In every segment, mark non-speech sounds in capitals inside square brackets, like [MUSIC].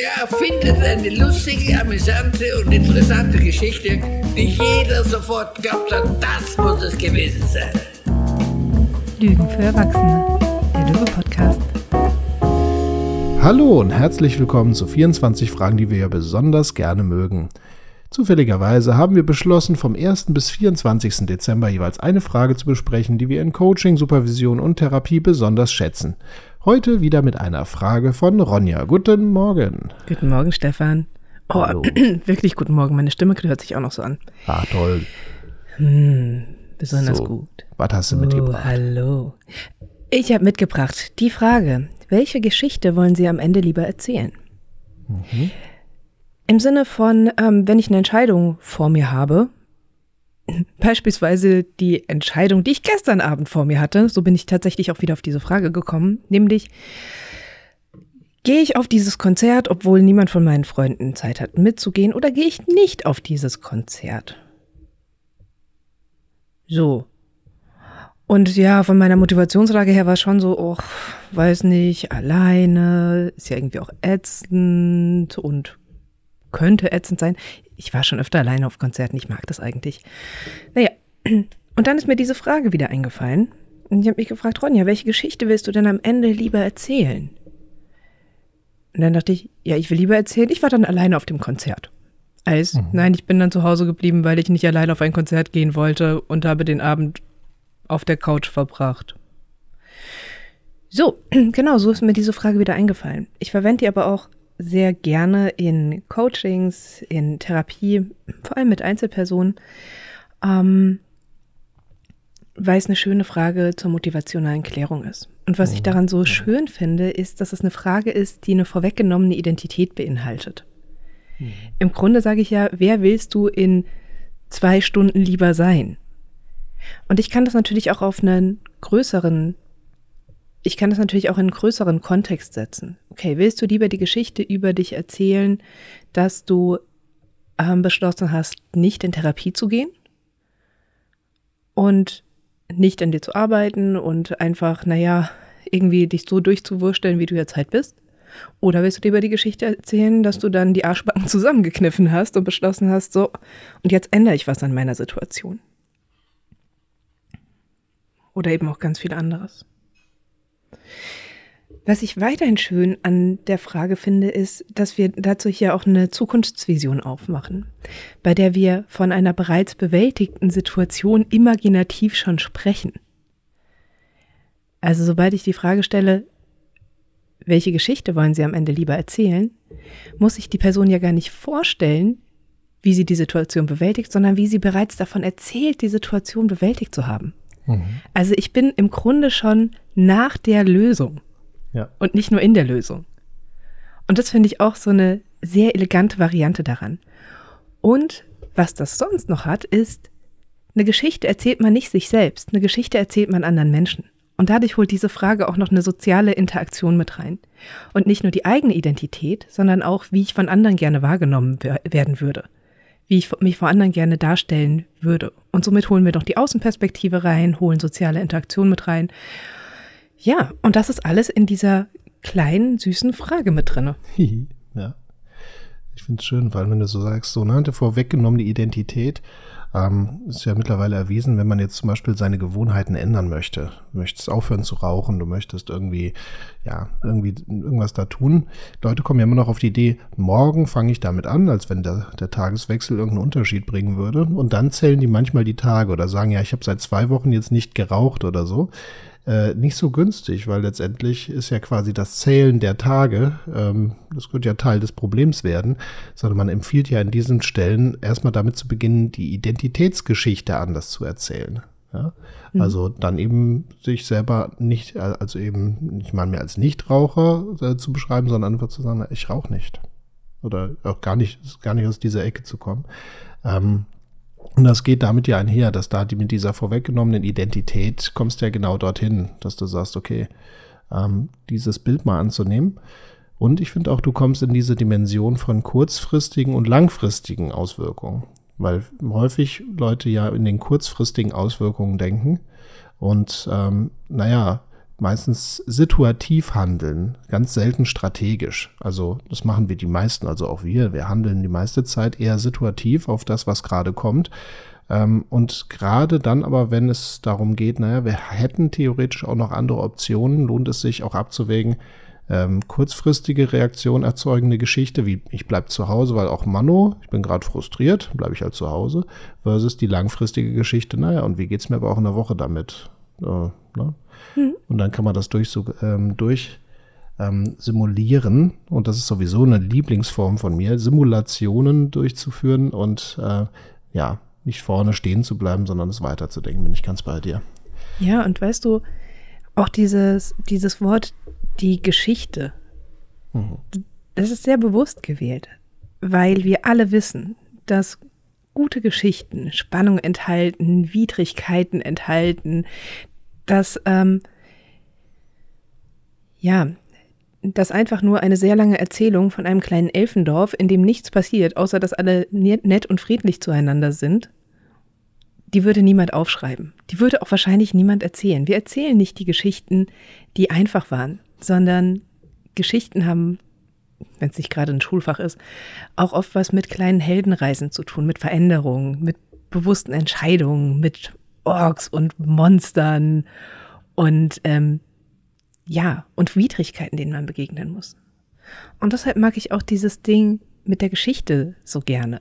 Der erfindet eine lustige, amüsante und interessante Geschichte, die jeder sofort glaubt hat, das muss es gewesen sein. Lügen für Erwachsene, der Lüge-Podcast. Hallo und herzlich willkommen zu 24 Fragen, die wir ja besonders gerne mögen. Zufälligerweise haben wir beschlossen, vom 1. bis 24. Dezember jeweils eine Frage zu besprechen, die wir in Coaching, Supervision und Therapie besonders schätzen. Heute wieder mit einer Frage von Ronja. Guten Morgen. Guten Morgen, Stefan. Oh, Hallo. [CLEARS THROAT] wirklich guten Morgen. Meine Stimme hört sich auch noch so an. Ah, toll. Hm, besonders So, gut. Was hast du Oh, mitgebracht? hallo. Ich habe mitgebracht die Frage, welche Geschichte wollen Sie am Ende lieber erzählen? Mhm. Im Sinne von, ähm, wenn ich eine Entscheidung vor mir habe, beispielsweise die Entscheidung, die ich gestern Abend vor mir hatte, so bin ich tatsächlich auch wieder auf diese Frage gekommen, nämlich, gehe ich auf dieses Konzert, obwohl niemand von meinen Freunden Zeit hat mitzugehen, oder gehe ich nicht auf dieses Konzert? So. Und ja, von meiner Motivationslage her war es schon so, oh, weiß nicht, alleine, ist ja irgendwie auch ätzend und könnte ätzend sein. Ich war schon öfter alleine auf Konzerten, ich mag das eigentlich. Naja, [CLEARS THROAT] und dann ist mir diese Frage wieder eingefallen. Und ich habe mich gefragt, Ronja, welche Geschichte willst du denn am Ende lieber erzählen? Und dann dachte ich, ja, ich will lieber erzählen, ich war dann alleine auf dem Konzert. Als, nein, ich bin dann zu Hause geblieben, weil ich nicht alleine auf ein Konzert gehen wollte und habe den Abend auf der Couch verbracht. So, [CLEARS THROAT] genau, so ist mir diese Frage wieder eingefallen. Ich verwende die aber auch sehr gerne in Coachings, in Therapie, vor allem mit Einzelpersonen, ähm, weil es eine schöne Frage zur motivationalen Klärung ist. Und was ich daran so schön finde, ist, dass es eine Frage ist, die eine vorweggenommene Identität beinhaltet. Im Grunde sage ich ja, wer willst du in zwei Stunden lieber sein? Und ich kann das natürlich auch auf einen größeren, ich kann das natürlich auch in einen größeren Kontext setzen. Okay, willst du lieber die Geschichte über dich erzählen, dass du ähm, beschlossen hast, nicht in Therapie zu gehen und nicht an dir zu arbeiten und einfach, naja, irgendwie dich so durchzuwursteln, wie du jetzt halt bist? Oder willst du dir über die Geschichte erzählen, dass du dann die Arschbacken [LAUGHS] zusammengekniffen hast und beschlossen hast, so, und jetzt ändere ich was an meiner Situation? Oder eben auch ganz viel anderes. Was ich weiterhin schön an der Frage finde, ist, dass wir dazu hier auch eine Zukunftsvision aufmachen, bei der wir von einer bereits bewältigten Situation imaginativ schon sprechen. Also sobald ich die Frage stelle, welche Geschichte wollen Sie am Ende lieber erzählen, muss sich die Person ja gar nicht vorstellen, wie sie die Situation bewältigt, sondern wie sie bereits davon erzählt, die Situation bewältigt zu haben. Also ich bin im Grunde schon nach der Lösung Ja. und nicht nur in der Lösung. Und das finde ich auch so eine sehr elegante Variante daran. Und was das sonst noch hat, ist, eine Geschichte erzählt man nicht sich selbst, eine Geschichte erzählt man anderen Menschen. Und dadurch holt diese Frage auch noch eine soziale Interaktion mit rein. Und nicht nur die eigene Identität, sondern auch, wie ich von anderen gerne wahrgenommen wer- werden würde. Wie ich mich vor anderen gerne darstellen würde. Und somit holen wir noch die Außenperspektive rein, holen soziale Interaktion mit rein. Ja, und das ist alles in dieser kleinen, süßen Frage mit. Hihi, [LAUGHS] ja. Ich finde es schön, weil wenn du so sagst, so ne, die vorweggenommene Identität ähm, ist ja mittlerweile erwiesen, wenn man jetzt zum Beispiel seine Gewohnheiten ändern möchte. Du möchtest aufhören zu rauchen, du möchtest irgendwie, ja, irgendwie irgendwas da tun. Leute kommen ja immer noch auf die Idee, morgen fange ich damit an, als wenn der, der Tageswechsel irgendeinen Unterschied bringen würde. Und dann zählen die manchmal die Tage oder sagen, ja, ich habe seit zwei Wochen jetzt nicht geraucht oder so äh, nicht so günstig, weil letztendlich ist ja quasi das Zählen der Tage, ähm, das könnte ja Teil des Problems werden, sondern man empfiehlt ja an diesen Stellen erstmal damit zu beginnen, die Identitätsgeschichte anders zu erzählen. Ja? Also dann eben sich selber nicht, äh, also eben nicht mal mehr als Nichtraucher äh, zu beschreiben, sondern einfach zu sagen, ich rauche nicht. Oder auch gar nicht, gar nicht aus dieser Ecke zu kommen. Ähm, und das geht damit ja einher, dass da die, mit dieser vorweggenommenen Identität kommst du ja genau dorthin, dass du sagst, okay, ähm, dieses Bild mal anzunehmen. Und ich finde auch, du kommst in diese Dimension von kurzfristigen und langfristigen Auswirkungen, weil häufig Leute ja in den kurzfristigen Auswirkungen denken. Und ähm, naja, meistens situativ handeln, ganz selten strategisch. Also das machen wir die meisten, also auch wir. Wir handeln die meiste Zeit eher situativ auf das, was gerade kommt. Ähm, und gerade dann aber, wenn es darum geht, naja, wir hätten theoretisch auch noch andere Optionen, lohnt es sich auch abzuwägen, ähm, kurzfristige Reaktion erzeugende Geschichte, wie ich bleib zu Hause, weil auch Mano, ich bin gerade frustriert, bleibe ich halt zu Hause, versus die langfristige Geschichte, naja, und wie geht's mir aber auch in der Woche damit? Äh, ne? hm. Und dann kann man das durch, so, ähm, durch ähm, simulieren, und das ist sowieso eine Lieblingsform von mir, Simulationen durchzuführen und äh, ja, nicht vorne stehen zu bleiben, sondern es weiterzudenken, bin ich ganz bei dir. Ja, und weißt du, auch dieses, dieses Wort, die Geschichte, mhm. das ist sehr bewusst gewählt, weil wir alle wissen, dass gute Geschichten Spannung enthalten, Widrigkeiten enthalten, dass, ähm, ja, dass einfach nur eine sehr lange Erzählung von einem kleinen Elfendorf, in dem nichts passiert, außer dass alle nett und friedlich zueinander sind, die würde niemand aufschreiben. Die würde auch wahrscheinlich niemand erzählen. Wir erzählen nicht die Geschichten, die einfach waren, sondern Geschichten haben, wenn es nicht gerade ein Schulfach ist, auch oft was mit kleinen Heldenreisen zu tun, mit Veränderungen, mit bewussten Entscheidungen, mit Orks und Monstern und ähm, ja, und Widrigkeiten, denen man begegnen muss. Und deshalb mag ich auch dieses Ding mit der Geschichte so gerne.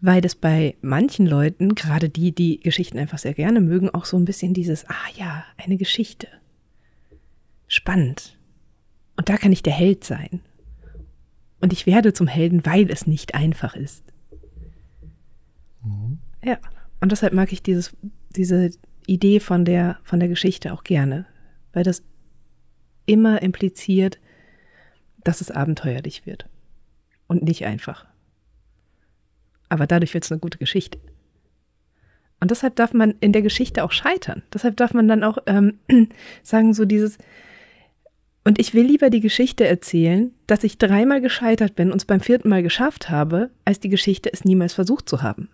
Weil das bei manchen Leuten, gerade die, die Geschichten einfach sehr gerne mögen, auch so ein bisschen dieses, ah ja, eine Geschichte. Spannend. Und da kann ich der Held sein. Und ich werde zum Helden, weil es nicht einfach ist. Mhm. Ja. Und deshalb mag ich dieses, diese Idee von der, von der Geschichte auch gerne, weil das immer impliziert, dass es abenteuerlich wird und nicht einfach. Aber dadurch wird es eine gute Geschichte. Und deshalb darf man in der Geschichte auch scheitern. Deshalb darf man dann auch ähm, [CLEARS THROAT] sagen, so dieses, und ich will lieber die Geschichte erzählen, dass ich dreimal gescheitert bin und es beim vierten Mal geschafft habe, als die Geschichte es niemals versucht zu haben.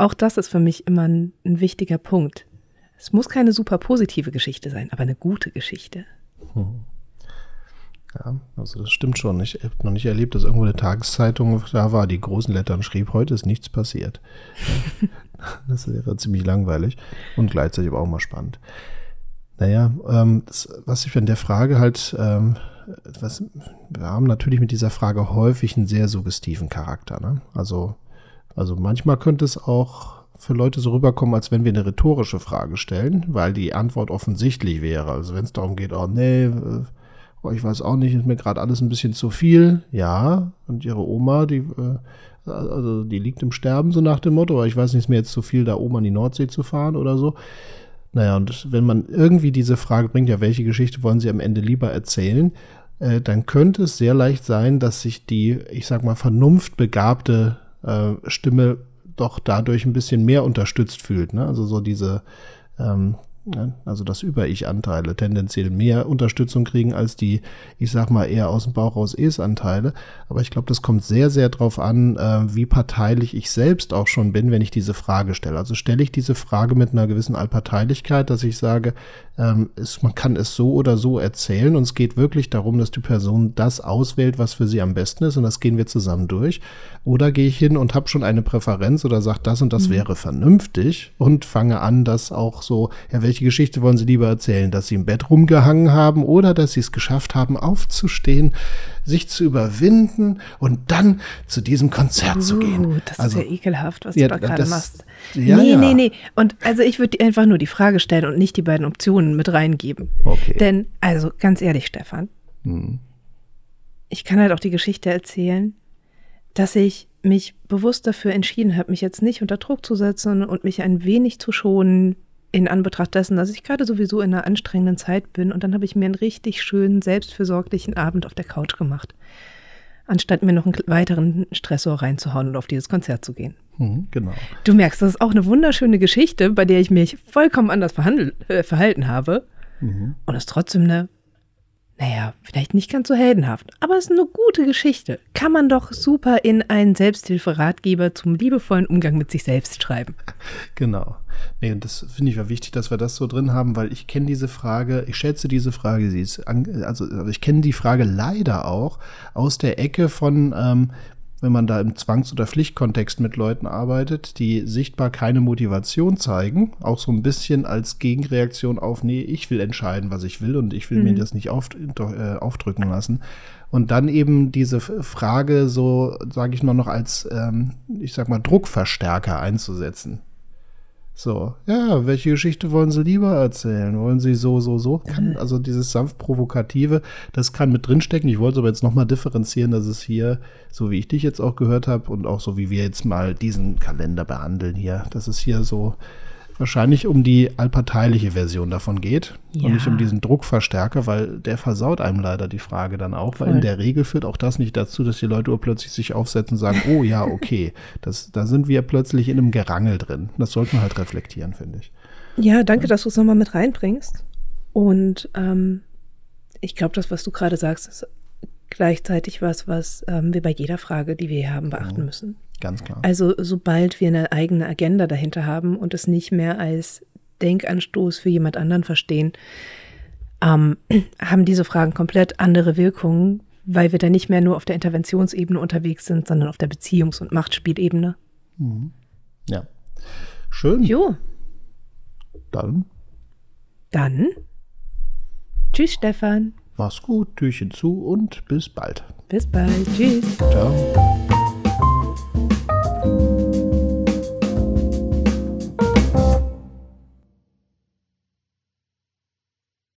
Auch das ist für mich immer ein, ein wichtiger Punkt. Es muss keine super positive Geschichte sein, aber eine gute Geschichte. Hm. Ja, also das stimmt schon. Ich habe noch nicht erlebt, dass irgendwo eine Tageszeitung da war, die großen Lettern schrieb, heute ist nichts passiert. [LAUGHS] das wäre ziemlich langweilig und gleichzeitig aber auch mal spannend. Naja, ähm, das, was ich von der Frage halt, ähm, was, wir haben natürlich mit dieser Frage häufig einen sehr suggestiven Charakter. Ne? Also also manchmal könnte es auch für Leute so rüberkommen, als wenn wir eine rhetorische Frage stellen, weil die Antwort offensichtlich wäre. Also wenn es darum geht, oh nee, äh, oh, ich weiß auch nicht, ist mir gerade alles ein bisschen zu viel. Ja, und ihre Oma, die, äh, also die liegt im Sterben, so nach dem Motto, aber ich weiß nicht, ist mir jetzt zu viel, da oben an die Nordsee zu fahren oder so. Naja, und wenn man irgendwie diese Frage bringt, ja, welche Geschichte wollen Sie am Ende lieber erzählen, äh, dann könnte es sehr leicht sein, dass sich die, ich sag mal, vernunftbegabte äh, Stimme doch dadurch ein bisschen mehr unterstützt fühlt. Ne? Also so diese, ähm, also dass Über-Ich-Anteile tendenziell mehr Unterstützung kriegen als die, ich sag mal, eher aus dem Bauch raus Es-Anteile. Aber ich glaube, das kommt sehr, sehr drauf an, äh, wie parteilich ich selbst auch schon bin, wenn ich diese Frage stelle. Also stelle ich diese Frage mit einer gewissen Allparteilichkeit, dass ich sage, ähm, es, man kann es so oder so erzählen und es geht wirklich darum, dass die Person das auswählt, was für sie am besten ist und das gehen wir zusammen durch. Oder gehe ich hin und habe schon eine Präferenz oder sage, das und das mhm. wäre vernünftig und fange an, das auch so, ja, welche Geschichte wollen Sie lieber erzählen, dass Sie im Bett rumgehangen haben oder dass Sie es geschafft haben, aufzustehen, sich zu überwinden und dann zu diesem Konzert uh, zu gehen. Das also, ist ja ekelhaft, was ja, du da gerade machst. Ja, nee, nee, nee. Und also ich würde einfach nur die Frage stellen und nicht die beiden Optionen mit reingeben. Okay. Denn, also ganz ehrlich, Stefan, hm. ich kann halt auch die Geschichte erzählen, dass ich mich bewusst dafür entschieden habe, mich jetzt nicht unter Druck zu setzen und mich ein wenig zu schonen in Anbetracht dessen, dass ich gerade sowieso in einer anstrengenden Zeit bin. Und dann habe ich mir einen richtig schönen, selbstfürsorglichen Abend auf der Couch gemacht, anstatt mir noch einen weiteren Stressor reinzuhauen und auf dieses Konzert zu gehen. Mhm, genau. Du merkst, das ist auch eine wunderschöne Geschichte, bei der ich mich vollkommen anders äh, verhalten habe. Mhm. Und es trotzdem eine, naja, vielleicht nicht ganz so heldenhaft, aber es ist eine gute Geschichte. Kann man doch super in einen Selbsthilferatgeber zum liebevollen Umgang mit sich selbst schreiben. Genau. Nee, und das finde ich war wichtig, dass wir das so drin haben, weil ich kenne diese Frage, ich schätze diese Frage, sie ist, an, also ich kenne die Frage leider auch aus der Ecke von, ähm, wenn man da im Zwangs- oder Pflichtkontext mit Leuten arbeitet, die sichtbar keine Motivation zeigen, auch so ein bisschen als Gegenreaktion auf, nee, ich will entscheiden, was ich will und ich will mhm. mir das nicht auf, äh, aufdrücken lassen. Und dann eben diese Frage so, sage ich mal, noch als, ähm, ich sag mal, Druckverstärker einzusetzen. So, ja, welche Geschichte wollen Sie lieber erzählen? Wollen Sie so, so, so? Kann, also dieses sanft provokative, das kann mit drinstecken. Ich wollte aber jetzt nochmal differenzieren, dass es hier, so wie ich dich jetzt auch gehört habe und auch so wie wir jetzt mal diesen Kalender behandeln hier, dass es hier so wahrscheinlich um die allparteiliche Version davon geht ja. und nicht um diesen Druckverstärker, weil der versaut einem leider die Frage dann auch, Voll. weil in der Regel führt auch das nicht dazu, dass die Leute plötzlich sich aufsetzen und sagen, oh ja, okay, das, da sind wir plötzlich in einem Gerangel drin. Das sollte man halt reflektieren, finde ich. Ja, danke, dass du es nochmal mit reinbringst. Und ähm, ich glaube, das, was du gerade sagst, ist gleichzeitig was, was ähm, wir bei jeder Frage, die wir hier haben, beachten mhm. müssen. Ganz klar. Also sobald wir eine eigene Agenda dahinter haben und es nicht mehr als Denkanstoß für jemand anderen verstehen, ähm, [CLEARS THROAT] haben diese Fragen komplett andere Wirkungen, weil wir dann nicht mehr nur auf der Interventionsebene unterwegs sind, sondern auf der Beziehungs- und Machtspielebene. Mhm. Ja. Schön. Jo. Dann. Dann. Tschüss, Stefan. Mach's gut, Türchen zu und bis bald. Bis bald. Tschüss. Ciao.